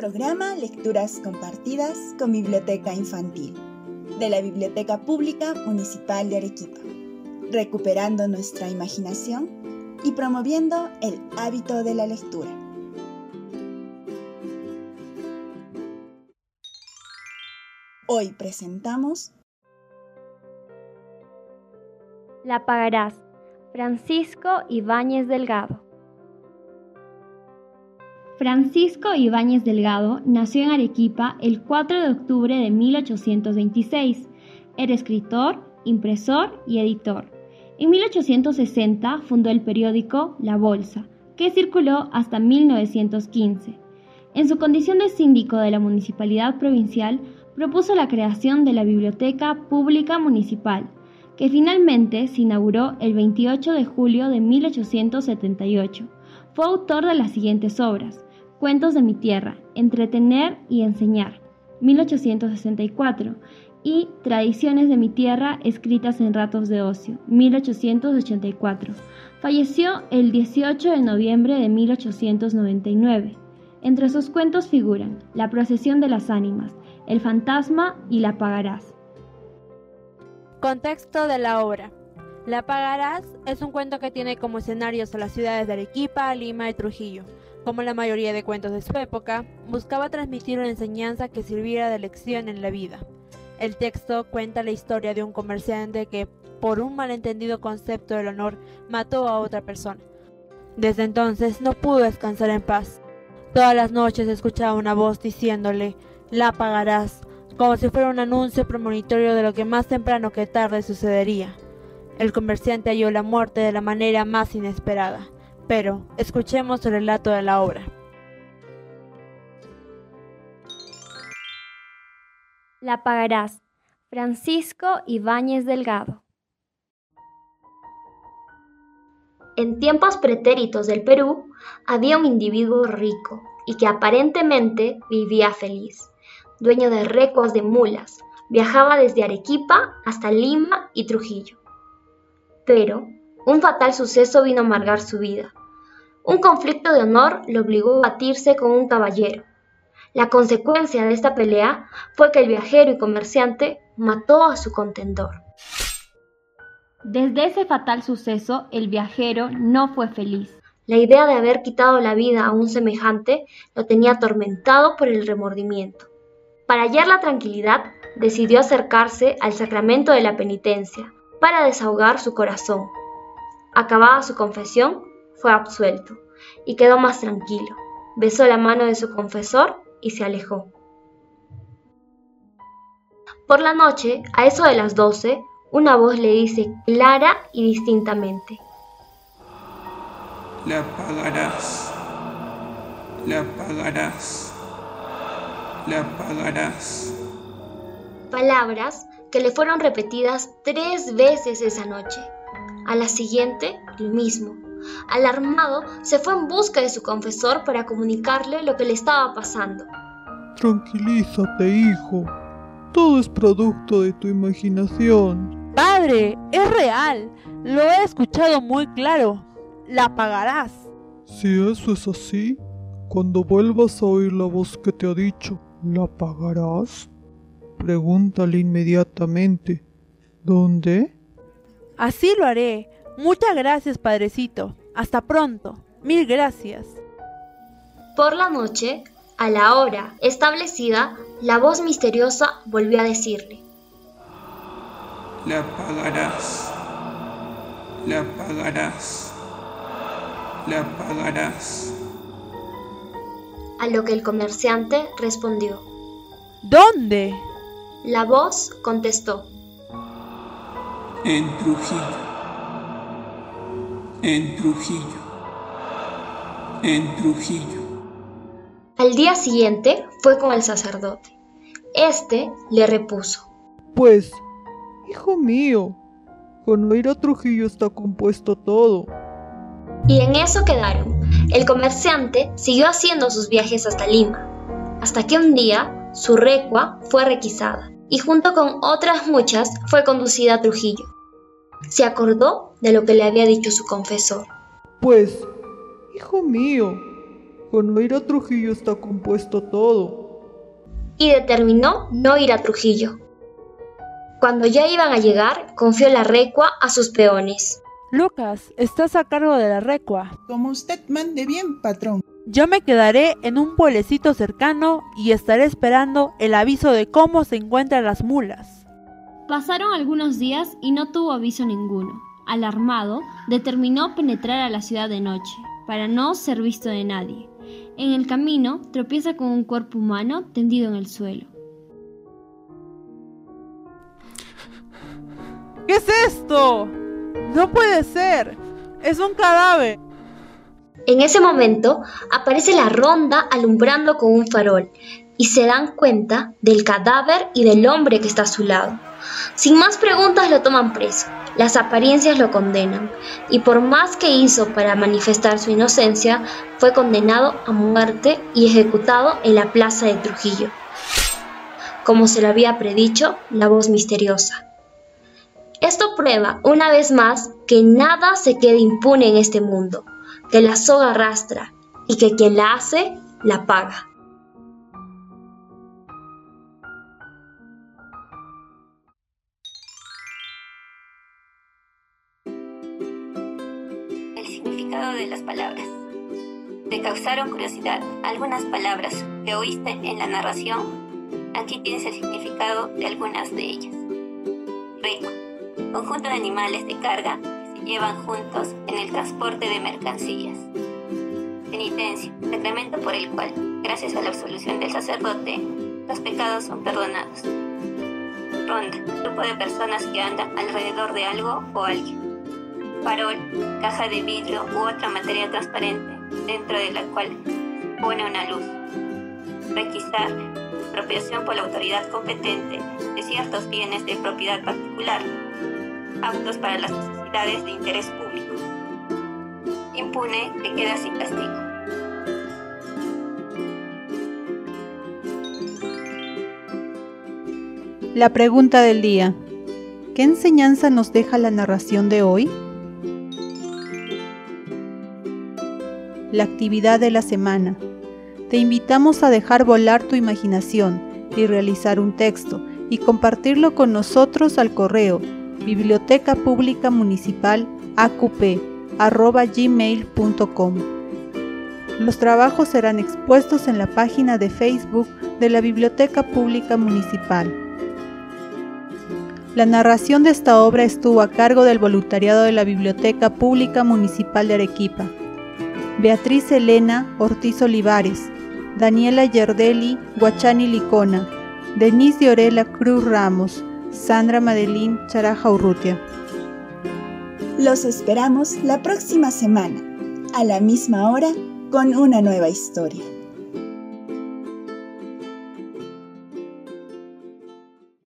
programa Lecturas Compartidas con Biblioteca Infantil de la Biblioteca Pública Municipal de Arequipa, recuperando nuestra imaginación y promoviendo el hábito de la lectura. Hoy presentamos La pagarás, Francisco Ibáñez Delgado. Francisco Ibáñez Delgado nació en Arequipa el 4 de octubre de 1826. Era escritor, impresor y editor. En 1860 fundó el periódico La Bolsa, que circuló hasta 1915. En su condición de síndico de la Municipalidad Provincial, propuso la creación de la Biblioteca Pública Municipal, que finalmente se inauguró el 28 de julio de 1878. Fue autor de las siguientes obras: Cuentos de mi tierra, Entretener y enseñar, 1864, y Tradiciones de mi tierra escritas en ratos de ocio, 1884. Falleció el 18 de noviembre de 1899. Entre sus cuentos figuran La procesión de las ánimas, El fantasma y La pagarás. Contexto de la obra. La pagarás es un cuento que tiene como escenarios a las ciudades de Arequipa, Lima y Trujillo como la mayoría de cuentos de su época, buscaba transmitir una enseñanza que sirviera de lección en la vida. El texto cuenta la historia de un comerciante que, por un malentendido concepto del honor, mató a otra persona. Desde entonces no pudo descansar en paz. Todas las noches escuchaba una voz diciéndole, la pagarás, como si fuera un anuncio premonitorio de lo que más temprano que tarde sucedería. El comerciante halló la muerte de la manera más inesperada pero escuchemos el relato de la obra. La pagarás. Francisco Ibáñez Delgado. En tiempos pretéritos del Perú había un individuo rico y que aparentemente vivía feliz. Dueño de recuas de mulas, viajaba desde Arequipa hasta Lima y Trujillo. Pero un fatal suceso vino a amargar su vida. Un conflicto de honor le obligó a batirse con un caballero. La consecuencia de esta pelea fue que el viajero y comerciante mató a su contendor. Desde ese fatal suceso, el viajero no fue feliz. La idea de haber quitado la vida a un semejante lo tenía atormentado por el remordimiento. Para hallar la tranquilidad, decidió acercarse al sacramento de la penitencia para desahogar su corazón. Acabada su confesión, fue absuelto y quedó más tranquilo. Besó la mano de su confesor y se alejó. Por la noche, a eso de las doce, una voz le dice clara y distintamente. La pagarás. La pagarás. La pagarás. Palabras que le fueron repetidas tres veces esa noche. A la siguiente, lo mismo. Alarmado, se fue en busca de su confesor para comunicarle lo que le estaba pasando. Tranquilízate, hijo. Todo es producto de tu imaginación. Padre, es real. Lo he escuchado muy claro. La pagarás. Si eso es así, cuando vuelvas a oír la voz que te ha dicho, ¿la pagarás? Pregúntale inmediatamente. ¿Dónde? Así lo haré. Muchas gracias, padrecito. Hasta pronto. Mil gracias. Por la noche, a la hora establecida, la voz misteriosa volvió a decirle. La pagarás. La pagarás. La pagarás. A lo que el comerciante respondió. ¿Dónde? La voz contestó. En Trujillo en Trujillo, en Trujillo. Al día siguiente fue con el sacerdote. Este le repuso. Pues, hijo mío, con ir a Trujillo está compuesto todo. Y en eso quedaron. El comerciante siguió haciendo sus viajes hasta Lima, hasta que un día su recua fue requisada y junto con otras muchas fue conducida a Trujillo. Se acordó de lo que le había dicho su confesor. Pues, hijo mío, Con no ir a Trujillo está compuesto todo. Y determinó no ir a Trujillo. Cuando ya iban a llegar, confió la recua a sus peones. Lucas, estás a cargo de la recua. Como usted mande bien, patrón. Yo me quedaré en un pueblecito cercano y estaré esperando el aviso de cómo se encuentran las mulas. Pasaron algunos días y no tuvo aviso ninguno. Alarmado, determinó penetrar a la ciudad de noche, para no ser visto de nadie. En el camino tropieza con un cuerpo humano tendido en el suelo. ¿Qué es esto? No puede ser. Es un cadáver. En ese momento aparece la ronda alumbrando con un farol y se dan cuenta del cadáver y del hombre que está a su lado. Sin más preguntas lo toman preso, las apariencias lo condenan y por más que hizo para manifestar su inocencia, fue condenado a muerte y ejecutado en la plaza de Trujillo. Como se lo había predicho, la voz misteriosa. Esto prueba una vez más que nada se queda impune en este mundo, que la soga arrastra y que quien la hace, la paga. El significado de las palabras. Te causaron curiosidad algunas palabras que oíste en la narración. Aquí tienes el significado de algunas de ellas. Rico, conjunto de animales de carga llevan juntos en el transporte de mercancías. Penitencia, sacramento por el cual, gracias a la absolución del sacerdote, los pecados son perdonados. Ronda, grupo de personas que andan alrededor de algo o alguien. Farol, caja de vidrio u otra materia transparente dentro de la cual pone una luz. Requisar, apropiación por la autoridad competente de ciertos bienes de propiedad particular, aptos para las de interés público. Impune que queda sin castigo. La pregunta del día. ¿Qué enseñanza nos deja la narración de hoy? La actividad de la semana. Te invitamos a dejar volar tu imaginación y realizar un texto y compartirlo con nosotros al correo biblioteca pública municipal gmail.com. Los trabajos serán expuestos en la página de Facebook de la Biblioteca Pública Municipal. La narración de esta obra estuvo a cargo del voluntariado de la Biblioteca Pública Municipal de Arequipa. Beatriz Elena Ortiz Olivares, Daniela Yardeli Guachani Licona, Denise de Orela Cruz Ramos, Sandra Madeline Charaja Urrutia. Los esperamos la próxima semana, a la misma hora, con una nueva historia.